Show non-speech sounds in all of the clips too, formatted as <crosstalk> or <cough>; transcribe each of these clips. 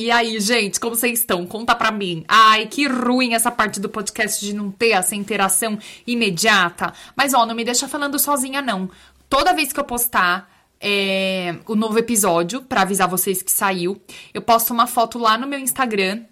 E aí, gente, como vocês estão? Conta pra mim. Ai, que ruim essa parte do podcast de não ter essa interação imediata. Mas, ó, não me deixa falando sozinha, não. Toda vez que eu postar é, o novo episódio, para avisar vocês que saiu, eu posto uma foto lá no meu Instagram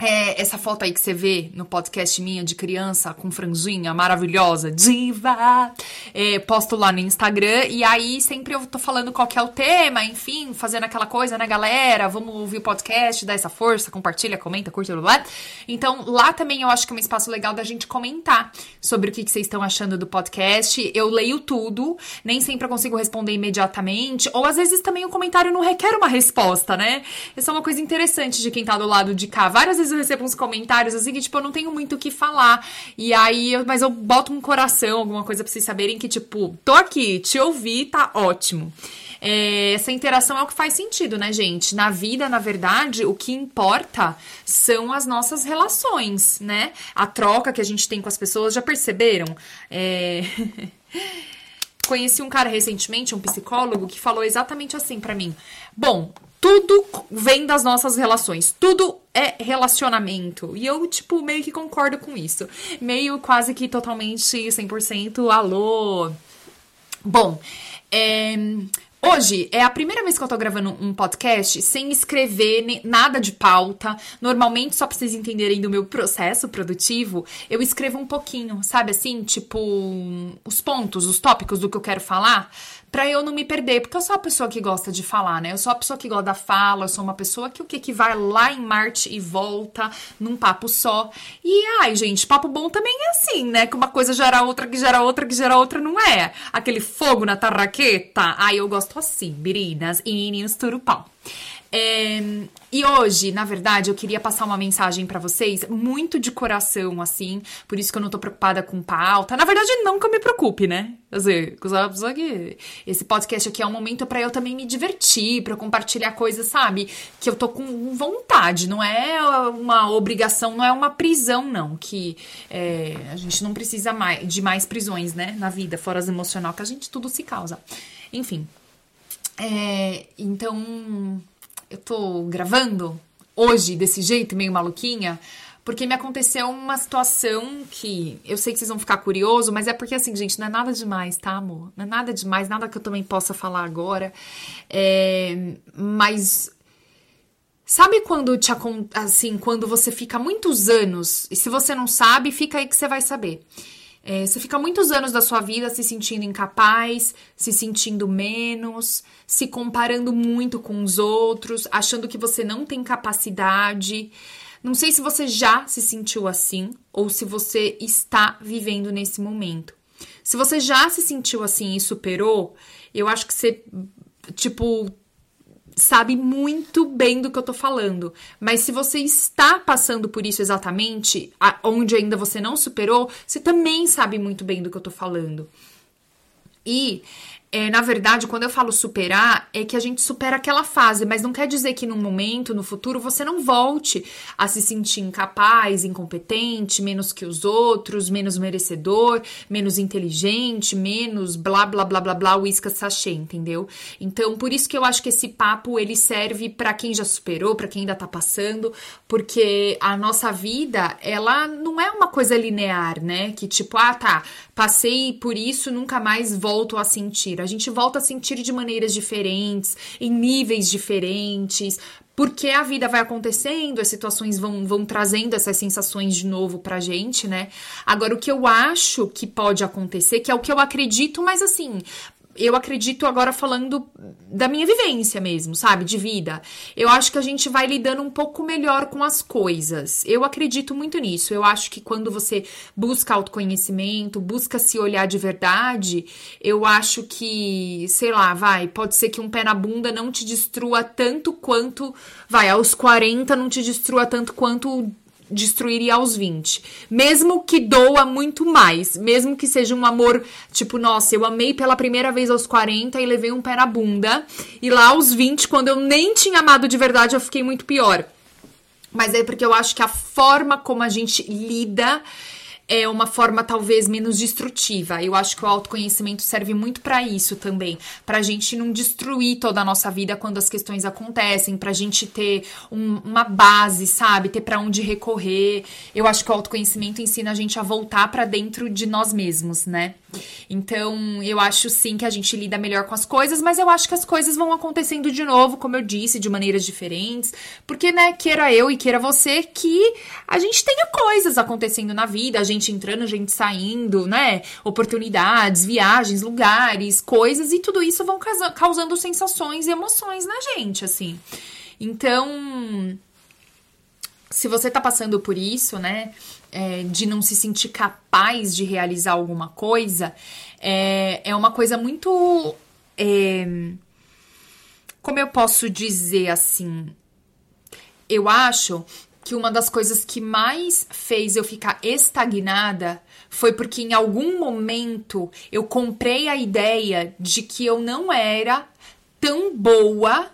é, essa foto aí que você vê no podcast minha de criança com franjinha maravilhosa, diva, é, posto lá no Instagram e aí sempre eu tô falando qual que é o tema, enfim, fazendo aquela coisa, né, galera? Vamos ouvir o podcast, dá essa força, compartilha, comenta, curte, blá. Então lá também eu acho que é um espaço legal da gente comentar sobre o que, que vocês estão achando do podcast. Eu leio tudo, nem sempre eu consigo responder imediatamente, ou às vezes também o comentário não requer uma resposta, né? Isso é uma coisa interessante de quem tá do lado de cá. Várias vezes vezes eu recebo uns comentários assim que, tipo, eu não tenho muito o que falar. E aí, eu, mas eu boto um coração, alguma coisa pra vocês saberem que, tipo, tô aqui, te ouvi, tá ótimo. É, essa interação é o que faz sentido, né, gente? Na vida, na verdade, o que importa são as nossas relações, né? A troca que a gente tem com as pessoas, já perceberam? É. <laughs> Conheci um cara recentemente, um psicólogo, que falou exatamente assim para mim. Bom, tudo vem das nossas relações, tudo é relacionamento. E eu, tipo, meio que concordo com isso. Meio quase que totalmente 100% alô. Bom, é, Hoje é a primeira vez que eu tô gravando um podcast sem escrever nada de pauta. Normalmente, só pra vocês entenderem do meu processo produtivo, eu escrevo um pouquinho, sabe assim? Tipo, os pontos, os tópicos do que eu quero falar para eu não me perder, porque eu sou a pessoa que gosta de falar, né? Eu sou a pessoa que gosta da fala, eu sou uma pessoa que o que que vai lá em Marte e volta num papo só. E ai, gente, papo bom também é assim, né? Que uma coisa gera outra, que gera outra, que gera outra, não é? Aquele fogo na tarraqueta. Ai, eu gosto assim, meninas e meninos turupau. É, e hoje, na verdade, eu queria passar uma mensagem para vocês muito de coração, assim. Por isso que eu não tô preocupada com pauta. Na verdade, não que eu me preocupe, né? Dizer, esse podcast aqui é um momento para eu também me divertir, para compartilhar coisas, sabe? Que eu tô com vontade. Não é uma obrigação, não é uma prisão, não. Que é, a gente não precisa mais, de mais prisões, né? Na vida, fora as emocional, que a gente tudo se causa. Enfim. É, então eu tô gravando hoje desse jeito, meio maluquinha, porque me aconteceu uma situação que eu sei que vocês vão ficar curioso, mas é porque assim, gente, não é nada demais, tá, amor? Não é nada demais, nada que eu também possa falar agora. É, mas sabe quando te assim, quando você fica muitos anos e se você não sabe, fica aí que você vai saber. É, você fica muitos anos da sua vida se sentindo incapaz, se sentindo menos, se comparando muito com os outros, achando que você não tem capacidade. Não sei se você já se sentiu assim ou se você está vivendo nesse momento. Se você já se sentiu assim e superou, eu acho que você, tipo, sabe muito bem do que eu tô falando. Mas se você está passando por isso exatamente, onde ainda você não superou, você também sabe muito bem do que eu tô falando. E é, na verdade, quando eu falo superar, é que a gente supera aquela fase, mas não quer dizer que no momento, no futuro, você não volte a se sentir incapaz, incompetente, menos que os outros, menos merecedor, menos inteligente, menos blá blá blá blá blá, uísca sachê, entendeu? Então, por isso que eu acho que esse papo ele serve para quem já superou, para quem ainda tá passando, porque a nossa vida, ela não é uma coisa linear, né? Que tipo, ah, tá, passei por isso, nunca mais volto a sentir. A gente volta a sentir de maneiras diferentes, em níveis diferentes, porque a vida vai acontecendo, as situações vão, vão trazendo essas sensações de novo pra gente, né? Agora, o que eu acho que pode acontecer, que é o que eu acredito, mas assim, eu acredito agora falando da minha vivência mesmo, sabe? De vida. Eu acho que a gente vai lidando um pouco melhor com as coisas. Eu acredito muito nisso. Eu acho que quando você busca autoconhecimento, busca se olhar de verdade, eu acho que, sei lá, vai, pode ser que um pé na bunda não te destrua tanto quanto, vai, aos 40 não te destrua tanto quanto destruiria aos 20. Mesmo que doa muito mais. Mesmo que seja um amor, tipo, nossa, eu amei pela primeira vez aos 40 e levei um pé na bunda. E lá aos 20, quando eu nem tinha amado de verdade, eu fiquei muito pior. Mas é porque eu acho que a forma como a gente lida é uma forma talvez menos destrutiva. Eu acho que o autoconhecimento serve muito para isso também, para a gente não destruir toda a nossa vida quando as questões acontecem, para a gente ter um, uma base, sabe, ter para onde recorrer. Eu acho que o autoconhecimento ensina a gente a voltar para dentro de nós mesmos, né? Então, eu acho sim que a gente lida melhor com as coisas, mas eu acho que as coisas vão acontecendo de novo, como eu disse, de maneiras diferentes, porque, né, queira eu e queira você, que a gente tenha coisas acontecendo na vida, a gente entrando, a gente saindo, né, oportunidades, viagens, lugares, coisas, e tudo isso vão causando sensações e emoções na gente, assim. Então, se você tá passando por isso, né, é, de não se sentir capaz de realizar alguma coisa, é, é uma coisa muito. É, como eu posso dizer assim? Eu acho que uma das coisas que mais fez eu ficar estagnada foi porque em algum momento eu comprei a ideia de que eu não era tão boa.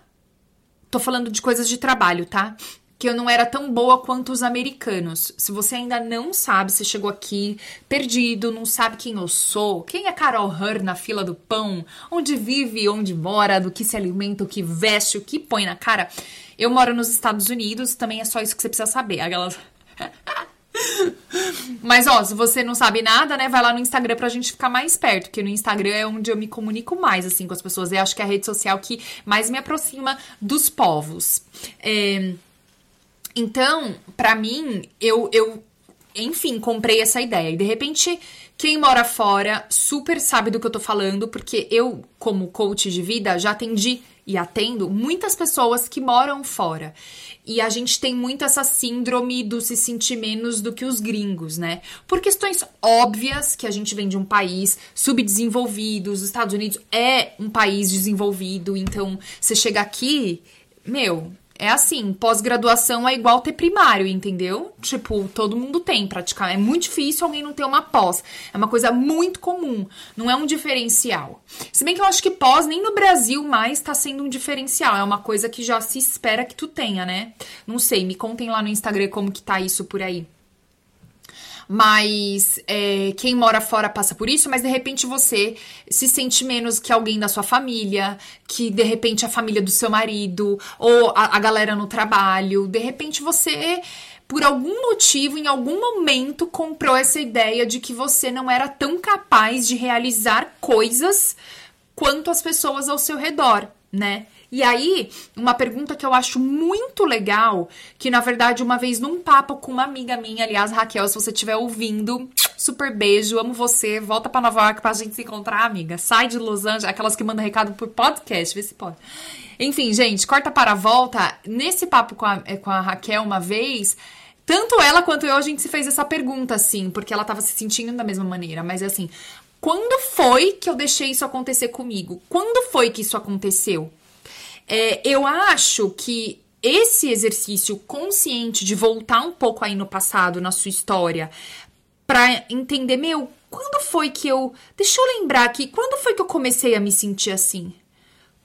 Tô falando de coisas de trabalho, tá? Que eu não era tão boa quanto os americanos. Se você ainda não sabe, você chegou aqui perdido, não sabe quem eu sou, quem é Carol Hur na fila do pão, onde vive, onde mora, do que se alimenta, o que veste, o que põe na cara. Eu moro nos Estados Unidos, também é só isso que você precisa saber. Aquelas. <laughs> Mas, ó, se você não sabe nada, né, vai lá no Instagram pra gente ficar mais perto, porque no Instagram é onde eu me comunico mais, assim, com as pessoas. Eu acho que é a rede social que mais me aproxima dos povos. É... Então, para mim, eu, eu, enfim, comprei essa ideia. E de repente, quem mora fora super sabe do que eu tô falando, porque eu, como coach de vida, já atendi e atendo muitas pessoas que moram fora. E a gente tem muito essa síndrome do se sentir menos do que os gringos, né? Por questões óbvias que a gente vem de um país subdesenvolvido, os Estados Unidos é um país desenvolvido, então você chega aqui, meu, é assim, pós-graduação é igual ter primário, entendeu? Tipo, todo mundo tem praticamente. É muito difícil alguém não ter uma pós. É uma coisa muito comum, não é um diferencial. Se bem que eu acho que pós nem no Brasil mais tá sendo um diferencial, é uma coisa que já se espera que tu tenha, né? Não sei, me contem lá no Instagram como que tá isso por aí mas é, quem mora fora passa por isso, mas de repente você se sente menos que alguém da sua família, que de repente a família do seu marido, ou a, a galera no trabalho, de repente você por algum motivo, em algum momento, comprou essa ideia de que você não era tão capaz de realizar coisas quanto as pessoas ao seu redor, né? E aí, uma pergunta que eu acho muito legal, que na verdade, uma vez num papo com uma amiga minha, aliás, Raquel, se você estiver ouvindo, super beijo, amo você, volta para Nova York pra gente se encontrar, amiga. Sai de Los Angeles, aquelas que mandam recado por podcast, vê se pode. Enfim, gente, corta para a volta. Nesse papo com a, eh, com a Raquel uma vez, tanto ela quanto eu, a gente se fez essa pergunta, assim, porque ela tava se sentindo da mesma maneira, mas assim, quando foi que eu deixei isso acontecer comigo? Quando foi que isso aconteceu? É, eu acho que esse exercício consciente de voltar um pouco aí no passado, na sua história, para entender, meu, quando foi que eu. Deixa eu lembrar aqui, quando foi que eu comecei a me sentir assim?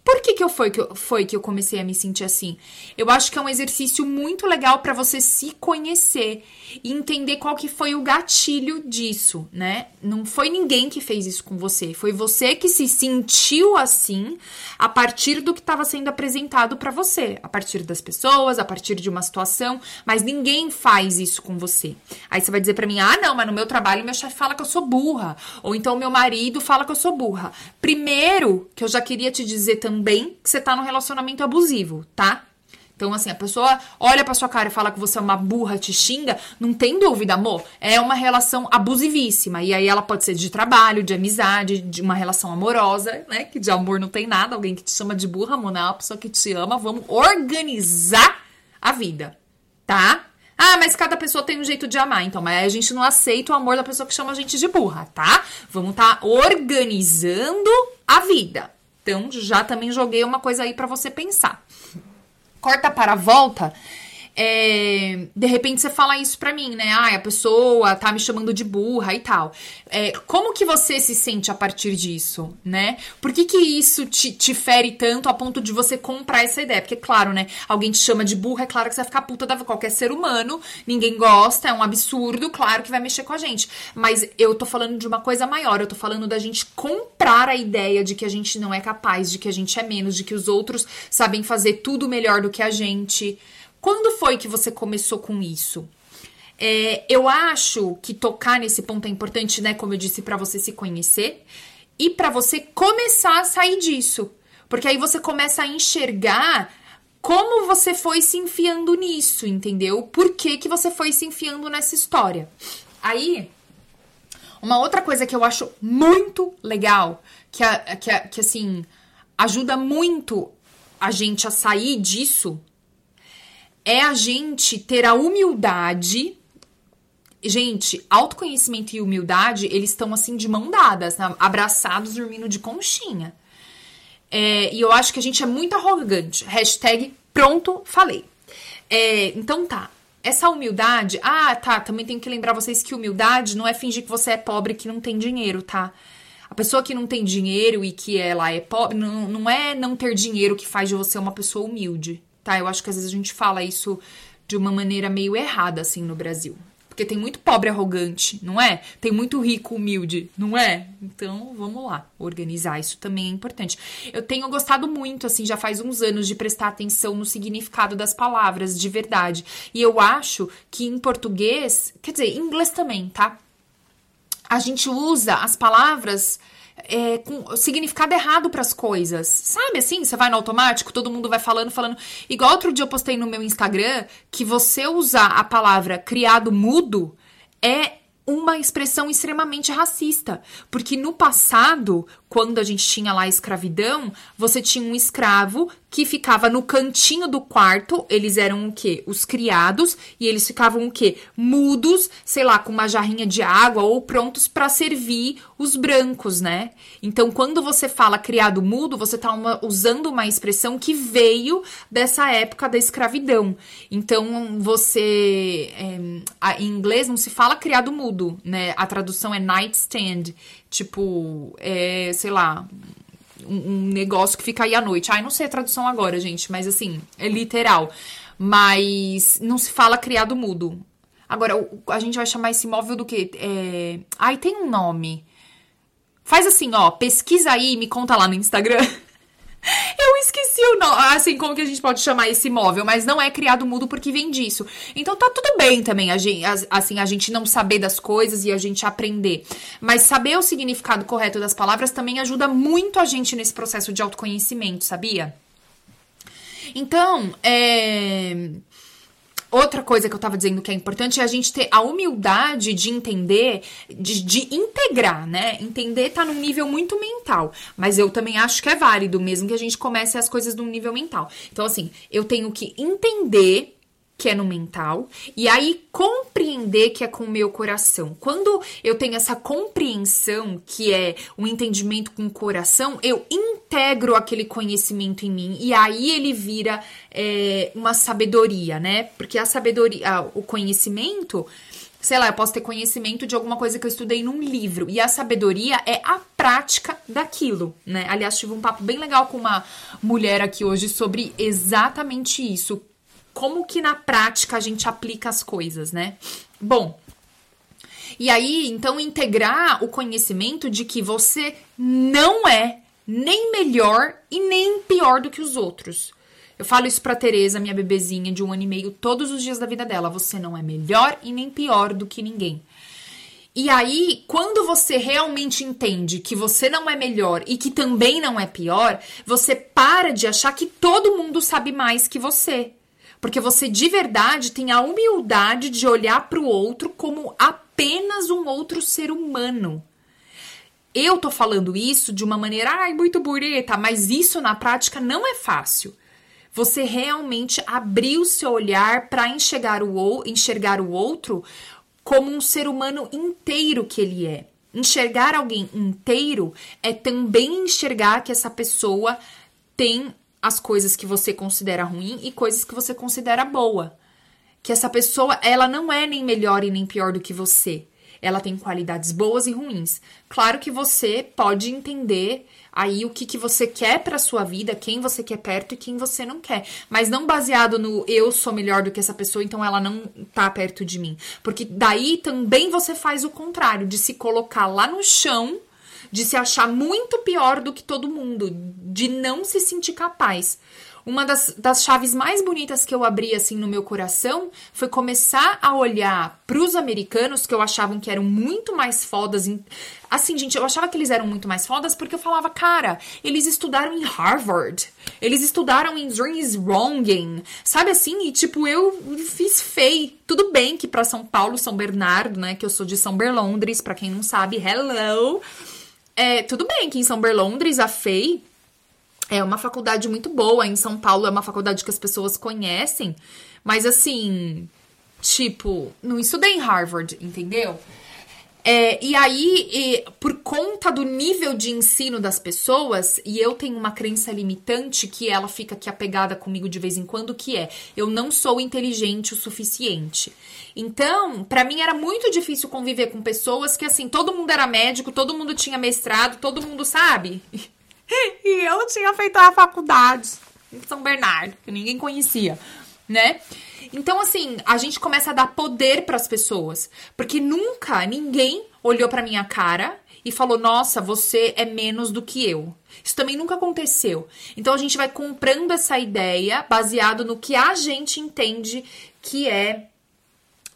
Por que, que, eu foi, que eu, foi que eu comecei a me sentir assim? Eu acho que é um exercício muito legal para você se conhecer e entender qual que foi o gatilho disso, né? Não foi ninguém que fez isso com você, foi você que se sentiu assim a partir do que estava sendo apresentado para você, a partir das pessoas, a partir de uma situação, mas ninguém faz isso com você. Aí você vai dizer para mim: "Ah, não, mas no meu trabalho meu chefe fala que eu sou burra", ou então meu marido fala que eu sou burra. Primeiro, que eu já queria te dizer também que você tá num relacionamento abusivo, tá? Então, assim, a pessoa olha pra sua cara e fala que você é uma burra, te xinga, não tem dúvida, amor. É uma relação abusivíssima. E aí ela pode ser de trabalho, de amizade, de uma relação amorosa, né? Que de amor não tem nada. Alguém que te chama de burra, amor, não é uma pessoa que te ama. Vamos organizar a vida, tá? Ah, mas cada pessoa tem um jeito de amar. Então, mas a gente não aceita o amor da pessoa que chama a gente de burra, tá? Vamos tá organizando a vida. Então, já também joguei uma coisa aí para você pensar. Corta para a volta, é, de repente você fala isso pra mim, né? Ah, a pessoa tá me chamando de burra e tal. É, como que você se sente a partir disso, né? Por que que isso te, te fere tanto a ponto de você comprar essa ideia? Porque, claro, né? Alguém te chama de burra, é claro que você vai ficar puta da qualquer ser humano, ninguém gosta, é um absurdo, claro que vai mexer com a gente. Mas eu tô falando de uma coisa maior, eu tô falando da gente comprar a ideia de que a gente não é capaz, de que a gente é menos, de que os outros sabem fazer tudo melhor do que a gente. Quando foi que você começou com isso? É, eu acho que tocar nesse ponto é importante, né? Como eu disse, para você se conhecer e para você começar a sair disso. Porque aí você começa a enxergar como você foi se enfiando nisso, entendeu? Por que, que você foi se enfiando nessa história. Aí, uma outra coisa que eu acho muito legal, que, que, que assim, ajuda muito a gente a sair disso, é a gente ter a humildade. Gente, autoconhecimento e humildade, eles estão assim de mão dadas, né? abraçados, dormindo de conchinha. É, e eu acho que a gente é muito arrogante. Hashtag pronto, falei. É, então tá. Essa humildade. Ah, tá. Também tenho que lembrar vocês que humildade não é fingir que você é pobre que não tem dinheiro, tá? A pessoa que não tem dinheiro e que ela é pobre, não, não é não ter dinheiro que faz de você uma pessoa humilde tá? Eu acho que às vezes a gente fala isso de uma maneira meio errada, assim, no Brasil. Porque tem muito pobre arrogante, não é? Tem muito rico humilde, não é? Então, vamos lá, organizar isso também é importante. Eu tenho gostado muito, assim, já faz uns anos, de prestar atenção no significado das palavras, de verdade. E eu acho que em português, quer dizer, em inglês também, tá? A gente usa as palavras é, com significado errado para as coisas. Sabe assim? Você vai no automático, todo mundo vai falando, falando. Igual outro dia eu postei no meu Instagram que você usar a palavra criado mudo é uma expressão extremamente racista. Porque no passado, quando a gente tinha lá a escravidão, você tinha um escravo que ficava no cantinho do quarto, eles eram o quê? Os criados, e eles ficavam o quê? Mudos, sei lá, com uma jarrinha de água ou prontos para servir os brancos, né? Então, quando você fala criado mudo, você tá uma, usando uma expressão que veio dessa época da escravidão. Então, você é, em inglês não se fala criado mudo, né? A tradução é nightstand, tipo, é, sei lá, um, negócio que fica aí à noite. Ai, não sei a tradução agora, gente, mas assim, é literal. Mas não se fala criado mudo. Agora, a gente vai chamar esse móvel do quê? É... Ai, tem um nome. Faz assim, ó, pesquisa aí e me conta lá no Instagram. <laughs> <laughs> Eu esqueci o nome, assim, como que a gente pode chamar esse móvel, mas não é criado mudo porque vem disso. Então tá tudo bem também, a gente, assim, a gente não saber das coisas e a gente aprender. Mas saber o significado correto das palavras também ajuda muito a gente nesse processo de autoconhecimento, sabia? Então, é Outra coisa que eu tava dizendo que é importante é a gente ter a humildade de entender, de, de integrar, né? Entender tá num nível muito mental. Mas eu também acho que é válido, mesmo que a gente comece as coisas num nível mental. Então, assim, eu tenho que entender que é no mental, e aí compreender que é com o meu coração. Quando eu tenho essa compreensão, que é o um entendimento com o coração, eu integro aquele conhecimento em mim, e aí ele vira é, uma sabedoria, né? Porque a sabedoria, o conhecimento sei lá, eu posso ter conhecimento de alguma coisa que eu estudei num livro. E a sabedoria é a prática daquilo, né? Aliás, tive um papo bem legal com uma mulher aqui hoje sobre exatamente isso como que na prática a gente aplica as coisas, né? Bom, e aí, então, integrar o conhecimento de que você não é nem melhor e nem pior do que os outros. Eu falo isso pra Tereza, minha bebezinha de um ano e meio, todos os dias da vida dela. Você não é melhor e nem pior do que ninguém. E aí, quando você realmente entende que você não é melhor e que também não é pior, você para de achar que todo mundo sabe mais que você. Porque você de verdade tem a humildade de olhar para o outro como apenas um outro ser humano. Eu tô falando isso de uma maneira, ai, muito bonita, mas isso na prática não é fácil. Você realmente abrir o seu olhar para enxergar o, enxergar o outro como um ser humano inteiro que ele é. Enxergar alguém inteiro é também enxergar que essa pessoa tem as coisas que você considera ruim e coisas que você considera boa. Que essa pessoa, ela não é nem melhor e nem pior do que você. Ela tem qualidades boas e ruins. Claro que você pode entender aí o que, que você quer para sua vida, quem você quer perto e quem você não quer, mas não baseado no eu sou melhor do que essa pessoa, então ela não tá perto de mim. Porque daí também você faz o contrário, de se colocar lá no chão de se achar muito pior do que todo mundo, de não se sentir capaz. Uma das, das chaves mais bonitas que eu abri assim no meu coração foi começar a olhar para os americanos que eu achava que eram muito mais fodas. Em... Assim, gente, eu achava que eles eram muito mais fodas porque eu falava, cara, eles estudaram em Harvard, eles estudaram em Wronging, sabe assim? E tipo, eu fiz feio. Tudo bem que para São Paulo, São Bernardo, né, que eu sou de São Berlondres, para quem não sabe, hello. É, tudo bem que em São Berlondres, a FEI é uma faculdade muito boa. Em São Paulo é uma faculdade que as pessoas conhecem. Mas assim, tipo, não estudei em Harvard, entendeu? É, e aí, e, por conta do nível de ensino das pessoas, e eu tenho uma crença limitante que ela fica aqui apegada comigo de vez em quando, que é eu não sou inteligente o suficiente. Então, para mim era muito difícil conviver com pessoas que assim, todo mundo era médico, todo mundo tinha mestrado, todo mundo sabe. <laughs> e eu tinha feito a faculdade em São Bernardo, que ninguém conhecia, né? Então, assim, a gente começa a dar poder para as pessoas, porque nunca ninguém olhou para minha cara e falou: "Nossa, você é menos do que eu". Isso também nunca aconteceu. Então a gente vai comprando essa ideia baseado no que a gente entende que é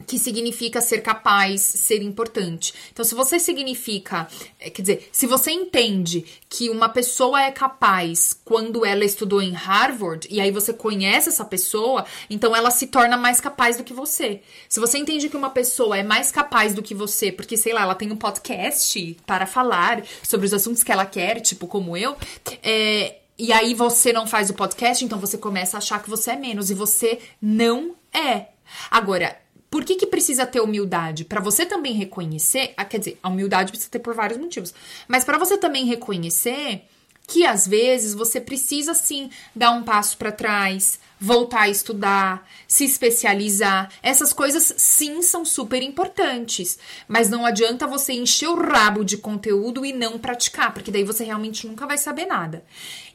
que significa ser capaz, ser importante. Então, se você significa, eh, quer dizer, se você entende que uma pessoa é capaz quando ela estudou em Harvard e aí você conhece essa pessoa, então ela se torna mais capaz do que você. Se você entende que uma pessoa é mais capaz do que você, porque sei lá, ela tem um podcast para falar sobre os assuntos que ela quer, tipo como eu, é, e aí você não faz o podcast, então você começa a achar que você é menos e você não é. Agora, por que, que precisa ter humildade? Para você também reconhecer, ah, quer dizer, a humildade precisa ter por vários motivos, mas para você também reconhecer que às vezes você precisa sim dar um passo para trás, voltar a estudar, se especializar. Essas coisas sim são super importantes, mas não adianta você encher o rabo de conteúdo e não praticar, porque daí você realmente nunca vai saber nada.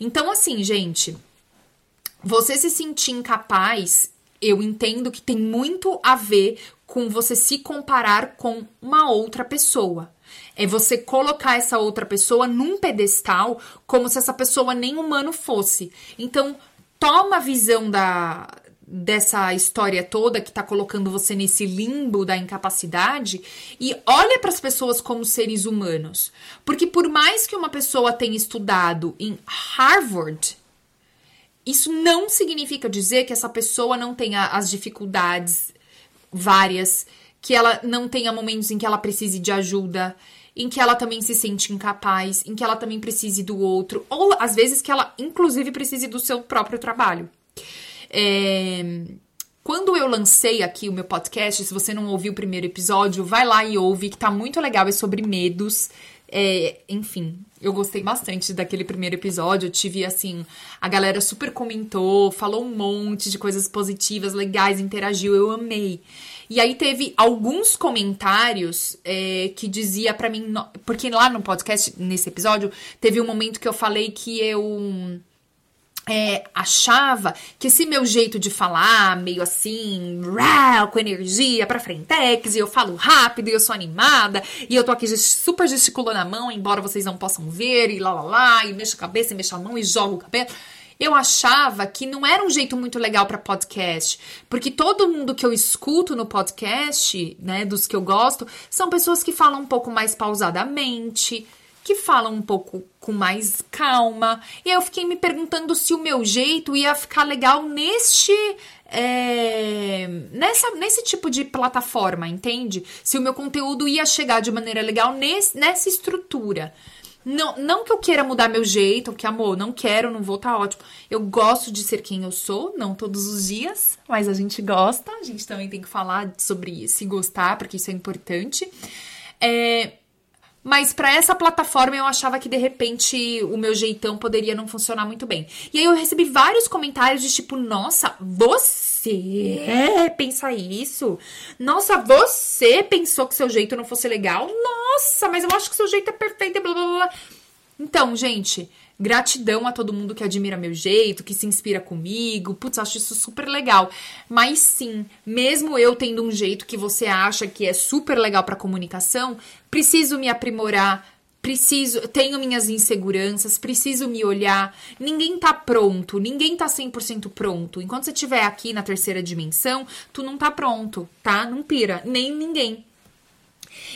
Então assim, gente, você se sentir incapaz eu entendo que tem muito a ver com você se comparar com uma outra pessoa. É você colocar essa outra pessoa num pedestal como se essa pessoa nem humano fosse. Então, toma a visão da dessa história toda que tá colocando você nesse limbo da incapacidade e olha para as pessoas como seres humanos. Porque por mais que uma pessoa tenha estudado em Harvard, isso não significa dizer que essa pessoa não tenha as dificuldades várias, que ela não tenha momentos em que ela precise de ajuda, em que ela também se sente incapaz, em que ela também precise do outro, ou às vezes que ela, inclusive, precise do seu próprio trabalho. É... Quando eu lancei aqui o meu podcast, se você não ouviu o primeiro episódio, vai lá e ouve, que tá muito legal, é sobre medos. É, enfim, eu gostei bastante daquele primeiro episódio. Eu tive, assim, a galera super comentou, falou um monte de coisas positivas, legais, interagiu. Eu amei. E aí teve alguns comentários é, que dizia para mim. Porque lá no podcast, nesse episódio, teve um momento que eu falei que eu é, achava que esse meu jeito de falar, meio assim, rau, com energia pra frentex, e eu falo rápido, e eu sou animada, e eu tô aqui super gesticulando a mão, embora vocês não possam ver, e lá lá lá, e mexo a cabeça, e mexo a mão, e jogo o cabelo. Eu achava que não era um jeito muito legal para podcast, porque todo mundo que eu escuto no podcast, né, dos que eu gosto, são pessoas que falam um pouco mais pausadamente, que falam um pouco com mais calma. E eu fiquei me perguntando se o meu jeito ia ficar legal neste é, nessa, nesse tipo de plataforma, entende? Se o meu conteúdo ia chegar de maneira legal nesse, nessa estrutura. Não, não que eu queira mudar meu jeito, que amor, não quero, não vou, tá ótimo. Eu gosto de ser quem eu sou, não todos os dias, mas a gente gosta. A gente também tem que falar sobre se gostar, porque isso é importante. É, mas para essa plataforma eu achava que de repente o meu jeitão poderia não funcionar muito bem. E aí eu recebi vários comentários de tipo, nossa, você pensa isso? Nossa, você pensou que seu jeito não fosse legal? Nossa, mas eu acho que seu jeito é perfeito, blá blá blá. Então, gente, Gratidão a todo mundo que admira meu jeito, que se inspira comigo. Putz, acho isso super legal. Mas sim, mesmo eu tendo um jeito que você acha que é super legal para comunicação, preciso me aprimorar, preciso, tenho minhas inseguranças, preciso me olhar. Ninguém tá pronto, ninguém tá 100% pronto. Enquanto você estiver aqui na terceira dimensão, tu não tá pronto, tá? Não pira, nem ninguém.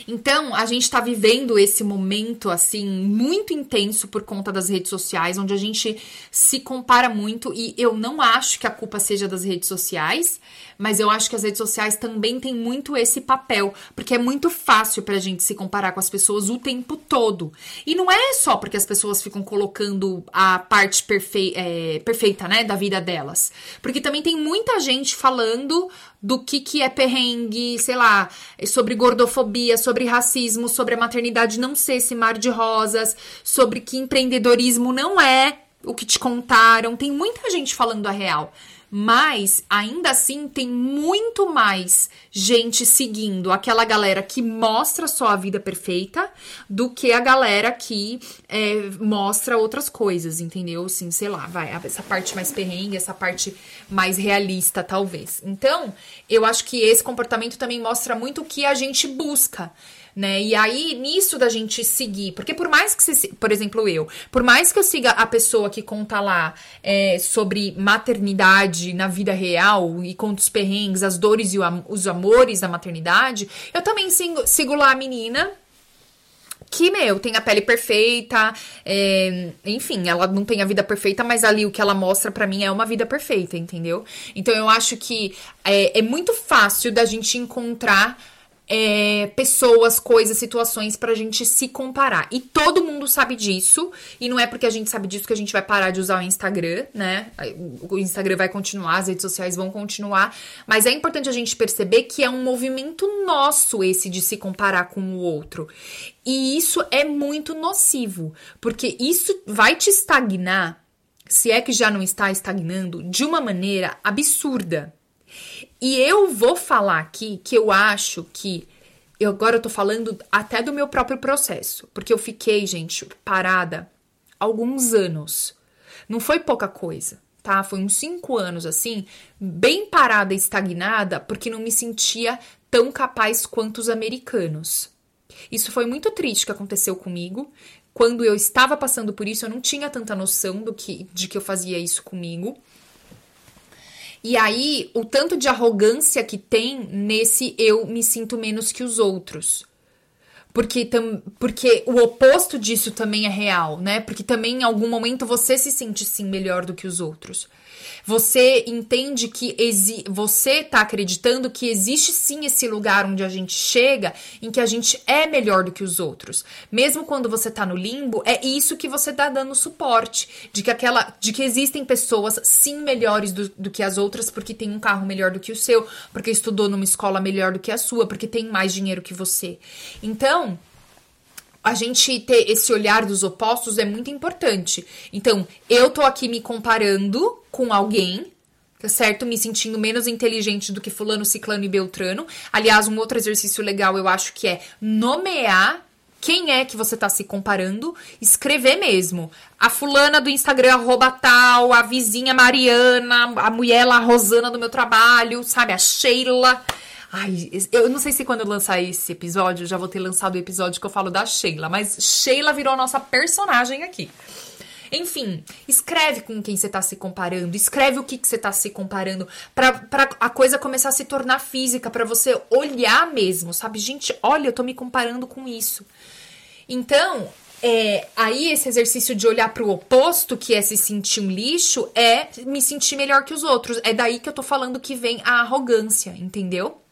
Então, a gente está vivendo esse momento assim muito intenso por conta das redes sociais, onde a gente se compara muito e eu não acho que a culpa seja das redes sociais, mas eu acho que as redes sociais também têm muito esse papel, porque é muito fácil pra gente se comparar com as pessoas o tempo todo. E não é só porque as pessoas ficam colocando a parte perfe é, perfeita, né, da vida delas. Porque também tem muita gente falando do que, que é perrengue, sei lá, sobre gordofobia, sobre racismo, sobre a maternidade não ser esse mar de rosas, sobre que empreendedorismo não é o que te contaram. Tem muita gente falando a real. Mas ainda assim tem muito mais gente seguindo aquela galera que mostra só a vida perfeita do que a galera que é, mostra outras coisas, entendeu? Assim, sei lá, vai, essa parte mais perrengue, essa parte mais realista, talvez. Então, eu acho que esse comportamento também mostra muito o que a gente busca né? E aí, nisso da gente seguir, porque por mais que você, por exemplo, eu, por mais que eu siga a pessoa que conta lá é, sobre maternidade na vida real e conta os perrengues, as dores e os amores da maternidade, eu também sigo, sigo lá a menina que, meu, tem a pele perfeita, é, enfim, ela não tem a vida perfeita, mas ali o que ela mostra para mim é uma vida perfeita, entendeu? Então eu acho que é, é muito fácil da gente encontrar é, pessoas, coisas, situações pra gente se comparar. E todo mundo sabe disso. E não é porque a gente sabe disso que a gente vai parar de usar o Instagram, né? O Instagram vai continuar, as redes sociais vão continuar. Mas é importante a gente perceber que é um movimento nosso esse de se comparar com o outro. E isso é muito nocivo, porque isso vai te estagnar, se é que já não está estagnando, de uma maneira absurda. E eu vou falar aqui que eu acho que. Eu agora eu tô falando até do meu próprio processo. Porque eu fiquei, gente, parada alguns anos. Não foi pouca coisa, tá? Foi uns cinco anos assim, bem parada estagnada, porque não me sentia tão capaz quanto os americanos. Isso foi muito triste que aconteceu comigo. Quando eu estava passando por isso, eu não tinha tanta noção do que de que eu fazia isso comigo. E aí, o tanto de arrogância que tem nesse eu me sinto menos que os outros. Porque, tam, porque o oposto disso também é real, né? Porque também em algum momento você se sente sim melhor do que os outros. Você entende que você está acreditando que existe sim esse lugar onde a gente chega em que a gente é melhor do que os outros. Mesmo quando você está no limbo, é isso que você está dando suporte, de que aquela, de que existem pessoas sim melhores do, do que as outras porque tem um carro melhor do que o seu, porque estudou numa escola melhor do que a sua, porque tem mais dinheiro que você. Então, a gente ter esse olhar dos opostos é muito importante. Então, eu tô aqui me comparando com alguém, tá certo? Me sentindo menos inteligente do que fulano, ciclano e beltrano. Aliás, um outro exercício legal eu acho que é nomear quem é que você tá se comparando, escrever mesmo. A fulana do Instagram, arroba tal, a vizinha Mariana, a mulher lá, a Rosana do meu trabalho, sabe? A Sheila. Ai, eu não sei se quando eu lançar esse episódio, já vou ter lançado o episódio que eu falo da Sheila, mas Sheila virou a nossa personagem aqui. Enfim, escreve com quem você tá se comparando, escreve o que, que você tá se comparando, pra a coisa começar a se tornar física, para você olhar mesmo, sabe? Gente, olha, eu tô me comparando com isso. Então, é, aí esse exercício de olhar para o oposto, que é se sentir um lixo, é me sentir melhor que os outros. É daí que eu tô falando que vem a arrogância, entendeu?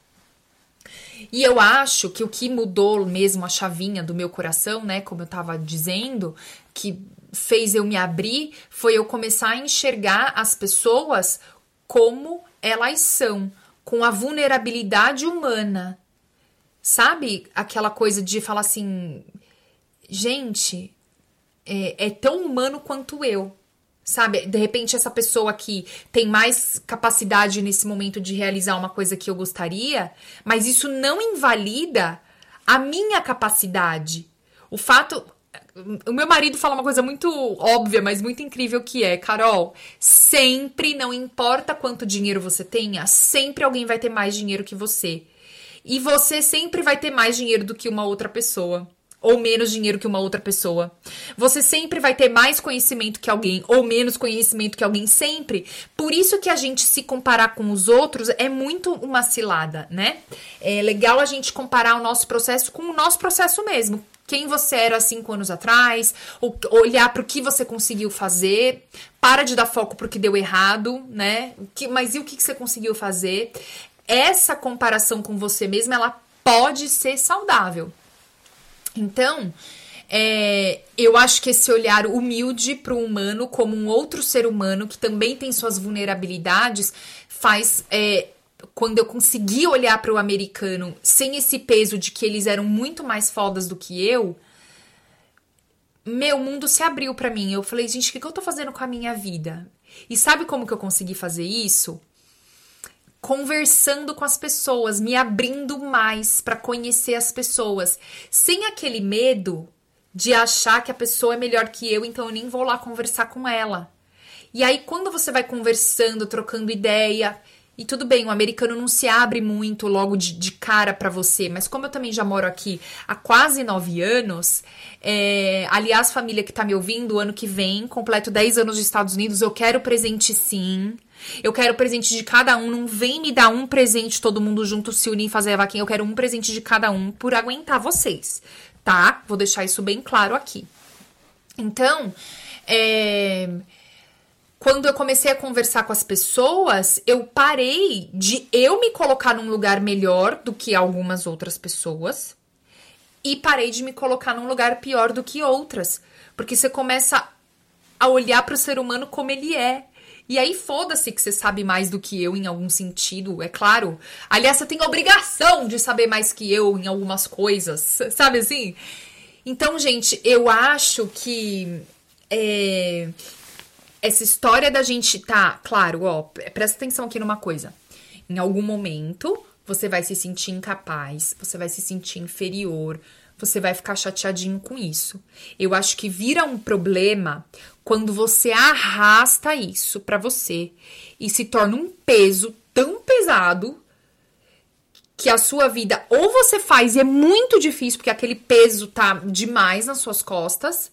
E eu acho que o que mudou mesmo a chavinha do meu coração, né, como eu tava dizendo, que fez eu me abrir, foi eu começar a enxergar as pessoas como elas são, com a vulnerabilidade humana. Sabe aquela coisa de falar assim, gente, é, é tão humano quanto eu. Sabe, de repente essa pessoa que tem mais capacidade nesse momento de realizar uma coisa que eu gostaria, mas isso não invalida a minha capacidade. O fato, o meu marido fala uma coisa muito óbvia, mas muito incrível que é, Carol, sempre, não importa quanto dinheiro você tenha, sempre alguém vai ter mais dinheiro que você. E você sempre vai ter mais dinheiro do que uma outra pessoa ou menos dinheiro que uma outra pessoa. Você sempre vai ter mais conhecimento que alguém ou menos conhecimento que alguém sempre. Por isso que a gente se comparar com os outros é muito uma cilada, né? É legal a gente comparar o nosso processo com o nosso processo mesmo. Quem você era cinco anos atrás, olhar para o que você conseguiu fazer, para de dar foco para o que deu errado, né? mas e o que você conseguiu fazer? Essa comparação com você mesmo, ela pode ser saudável. Então, é, eu acho que esse olhar humilde para o humano como um outro ser humano que também tem suas vulnerabilidades faz. É, quando eu consegui olhar para o americano sem esse peso de que eles eram muito mais fodas do que eu, meu mundo se abriu para mim. Eu falei, gente, o que, que eu tô fazendo com a minha vida? E sabe como que eu consegui fazer isso? Conversando com as pessoas, me abrindo mais para conhecer as pessoas, sem aquele medo de achar que a pessoa é melhor que eu, então eu nem vou lá conversar com ela. E aí, quando você vai conversando, trocando ideia, e tudo bem, o americano não se abre muito logo de, de cara para você, mas como eu também já moro aqui há quase nove anos, é, aliás, família que tá me ouvindo, ano que vem, completo 10 anos dos Estados Unidos, eu quero presente sim. Eu quero presente de cada um. Não vem me dar um presente todo mundo junto se unir e fazer a vaquinha. Eu quero um presente de cada um por aguentar vocês, tá? Vou deixar isso bem claro aqui. Então, é quando eu comecei a conversar com as pessoas, eu parei de eu me colocar num lugar melhor do que algumas outras pessoas e parei de me colocar num lugar pior do que outras, porque você começa a olhar para o ser humano como ele é. E aí foda-se que você sabe mais do que eu em algum sentido, é claro. Aliás, você tem obrigação de saber mais que eu em algumas coisas, <laughs> sabe assim? Então, gente, eu acho que é, essa história da gente tá, claro, ó, presta atenção aqui numa coisa. Em algum momento, você vai se sentir incapaz, você vai se sentir inferior, você vai ficar chateadinho com isso. Eu acho que vira um problema quando você arrasta isso para você e se torna um peso tão pesado que a sua vida ou você faz e é muito difícil porque aquele peso tá demais nas suas costas,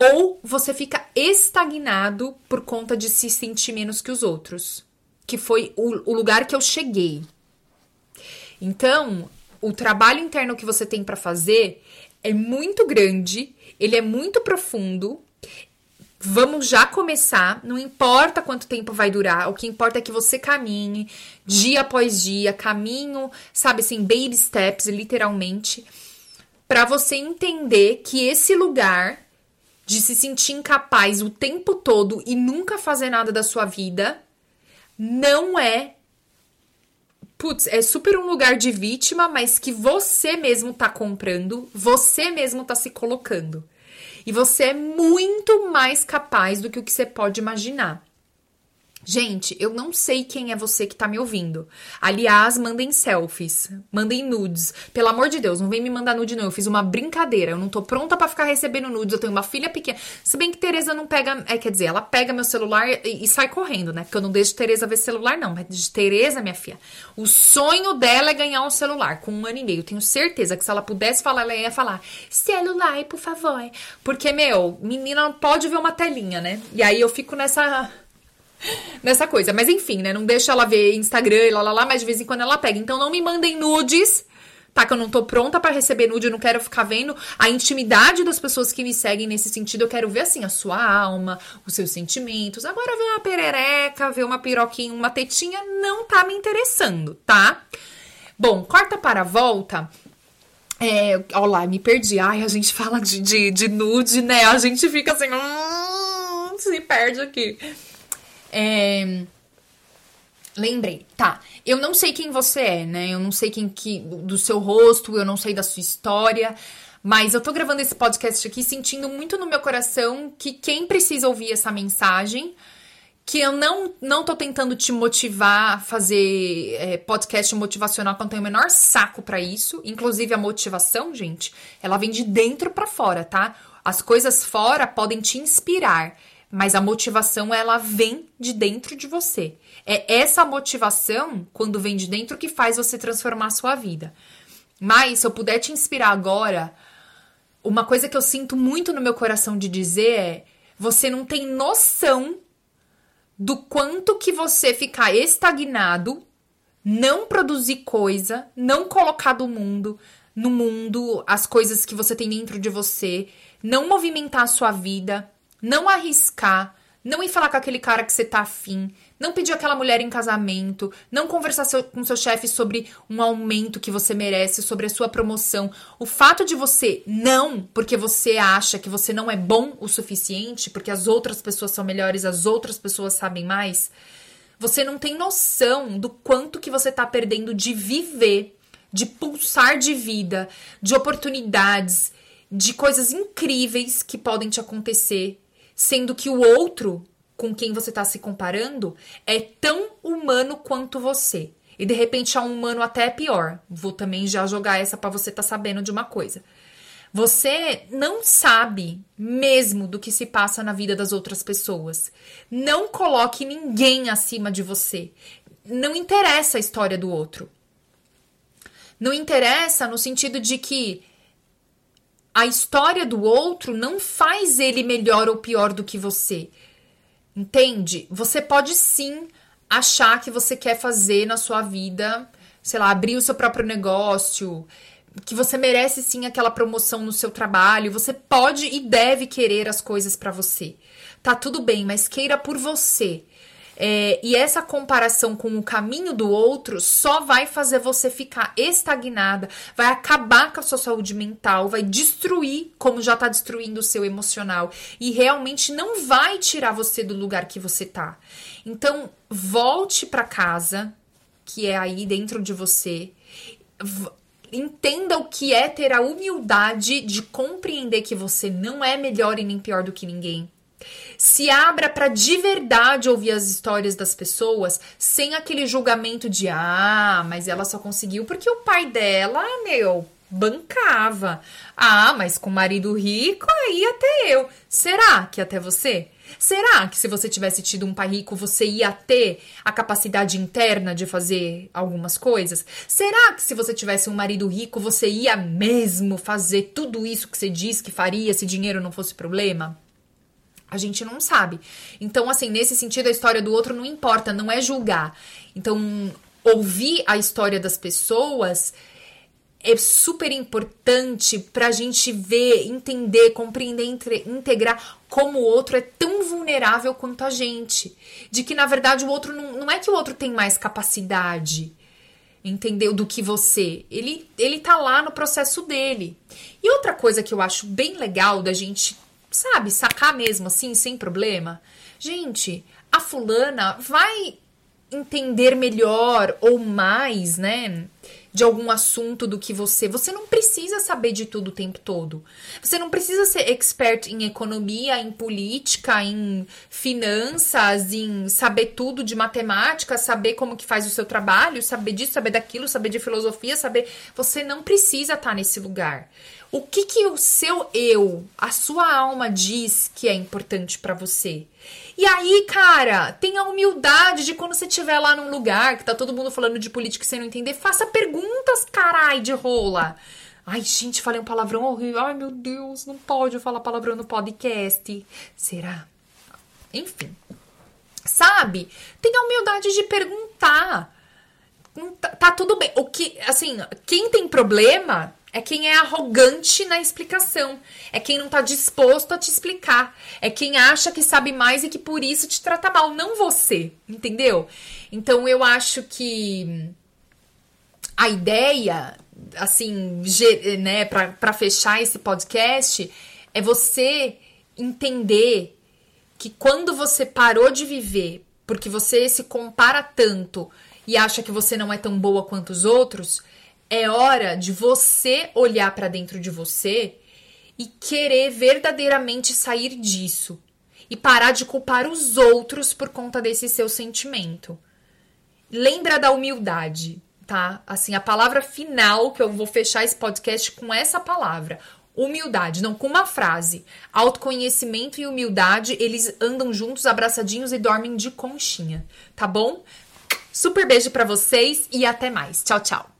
ou você fica estagnado por conta de se sentir menos que os outros, que foi o, o lugar que eu cheguei. Então, o trabalho interno que você tem para fazer é muito grande, ele é muito profundo. Vamos já começar, não importa quanto tempo vai durar, o que importa é que você caminhe dia após dia, caminho, sabe assim, baby steps, literalmente, para você entender que esse lugar de se sentir incapaz o tempo todo e nunca fazer nada da sua vida, não é. Putz, é super um lugar de vítima, mas que você mesmo tá comprando, você mesmo tá se colocando. E você é muito mais capaz do que o que você pode imaginar. Gente, eu não sei quem é você que tá me ouvindo. Aliás, mandem selfies, mandem nudes. Pelo amor de Deus, não vem me mandar nude não. Eu fiz uma brincadeira. Eu não tô pronta para ficar recebendo nudes. Eu tenho uma filha pequena. Se bem que Tereza não pega, é, quer dizer, ela pega meu celular e, e sai correndo, né? Porque eu não deixo Tereza ver celular não, mas de Tereza, minha filha. O sonho dela é ganhar um celular com um ano e meio. Eu tenho certeza que se ela pudesse falar, ela ia falar: "Celular, por favor". Porque meu, menina pode ver uma telinha, né? E aí eu fico nessa <laughs> nessa coisa. Mas enfim, né? Não deixa ela ver Instagram e lá, lá, lá, mas de vez em quando ela pega. Então não me mandem nudes, tá? Que eu não tô pronta para receber nude, eu não quero ficar vendo a intimidade das pessoas que me seguem nesse sentido. Eu quero ver, assim, a sua alma, os seus sentimentos. Agora, ver uma perereca, ver uma piroquinha, uma tetinha, não tá me interessando, tá? Bom, corta para a volta. É, ó lá, me perdi. Ai, a gente fala de, de, de nude, né? A gente fica assim, hum, se perde aqui. É, lembrei, tá. Eu não sei quem você é, né? Eu não sei quem que do seu rosto, eu não sei da sua história, mas eu tô gravando esse podcast aqui sentindo muito no meu coração que quem precisa ouvir essa mensagem, que eu não não tô tentando te motivar a fazer é, podcast motivacional, não tenho o menor saco para isso. Inclusive a motivação, gente, ela vem de dentro para fora, tá? As coisas fora podem te inspirar, mas a motivação ela vem de dentro de você. É essa motivação, quando vem de dentro, que faz você transformar a sua vida. Mas se eu puder te inspirar agora, uma coisa que eu sinto muito no meu coração de dizer é: você não tem noção do quanto que você ficar estagnado, não produzir coisa, não colocar do mundo, no mundo as coisas que você tem dentro de você, não movimentar a sua vida, não arriscar, não ir falar com aquele cara que você tá afim, não pedir aquela mulher em casamento, não conversar seu, com seu chefe sobre um aumento que você merece, sobre a sua promoção. O fato de você não, porque você acha que você não é bom o suficiente, porque as outras pessoas são melhores, as outras pessoas sabem mais, você não tem noção do quanto que você tá perdendo de viver, de pulsar de vida, de oportunidades, de coisas incríveis que podem te acontecer sendo que o outro com quem você está se comparando é tão humano quanto você. E de repente é um humano até pior. Vou também já jogar essa para você estar tá sabendo de uma coisa. Você não sabe mesmo do que se passa na vida das outras pessoas. Não coloque ninguém acima de você. Não interessa a história do outro. Não interessa no sentido de que a história do outro não faz ele melhor ou pior do que você. Entende? Você pode sim achar que você quer fazer na sua vida, sei lá, abrir o seu próprio negócio, que você merece sim aquela promoção no seu trabalho. Você pode e deve querer as coisas para você. Tá tudo bem, mas queira por você. É, e essa comparação com o caminho do outro só vai fazer você ficar estagnada, vai acabar com a sua saúde mental, vai destruir, como já tá destruindo o seu emocional, e realmente não vai tirar você do lugar que você tá. Então, volte para casa, que é aí dentro de você. Entenda o que é ter a humildade de compreender que você não é melhor e nem pior do que ninguém se abra para de verdade ouvir as histórias das pessoas sem aquele julgamento de ah, mas ela só conseguiu porque o pai dela, meu, bancava. Ah, mas com marido rico, aí até eu. Será que até você? Será que se você tivesse tido um pai rico, você ia ter a capacidade interna de fazer algumas coisas? Será que se você tivesse um marido rico, você ia mesmo fazer tudo isso que você diz que faria se dinheiro não fosse problema? A gente não sabe. Então, assim, nesse sentido, a história do outro não importa, não é julgar. Então, ouvir a história das pessoas é super importante para a gente ver, entender, compreender, integrar como o outro é tão vulnerável quanto a gente. De que, na verdade, o outro não, não é que o outro tem mais capacidade, entendeu? Do que você. Ele, ele tá lá no processo dele. E outra coisa que eu acho bem legal da gente sabe, sacar mesmo assim, sem problema. Gente, a fulana vai entender melhor ou mais, né? De algum assunto do que você. Você não precisa saber de tudo o tempo todo. Você não precisa ser expert em economia, em política, em finanças, em saber tudo de matemática, saber como que faz o seu trabalho, saber disso, saber daquilo, saber de filosofia, saber. Você não precisa estar nesse lugar. O que que o seu eu, a sua alma diz que é importante para você? E aí, cara, tenha a humildade de quando você estiver lá num lugar que tá todo mundo falando de política e você não entender, faça perguntas, carai, de rola. Ai, gente, falei um palavrão horrível. Ai, meu Deus, não pode falar palavrão no podcast. Será? Enfim. Sabe? Tenha a humildade de perguntar tá, tá tudo bem. O que, assim, quem tem problema é quem é arrogante na explicação. É quem não tá disposto a te explicar. É quem acha que sabe mais e que por isso te trata mal, não você, entendeu? Então eu acho que a ideia, assim, né, para fechar esse podcast, é você entender que quando você parou de viver porque você se compara tanto e acha que você não é tão boa quanto os outros, é hora de você olhar para dentro de você e querer verdadeiramente sair disso e parar de culpar os outros por conta desse seu sentimento. Lembra da humildade, tá? Assim, a palavra final que eu vou fechar esse podcast com essa palavra. Humildade, não com uma frase. Autoconhecimento e humildade, eles andam juntos, abraçadinhos e dormem de conchinha, tá bom? Super beijo para vocês e até mais. Tchau, tchau.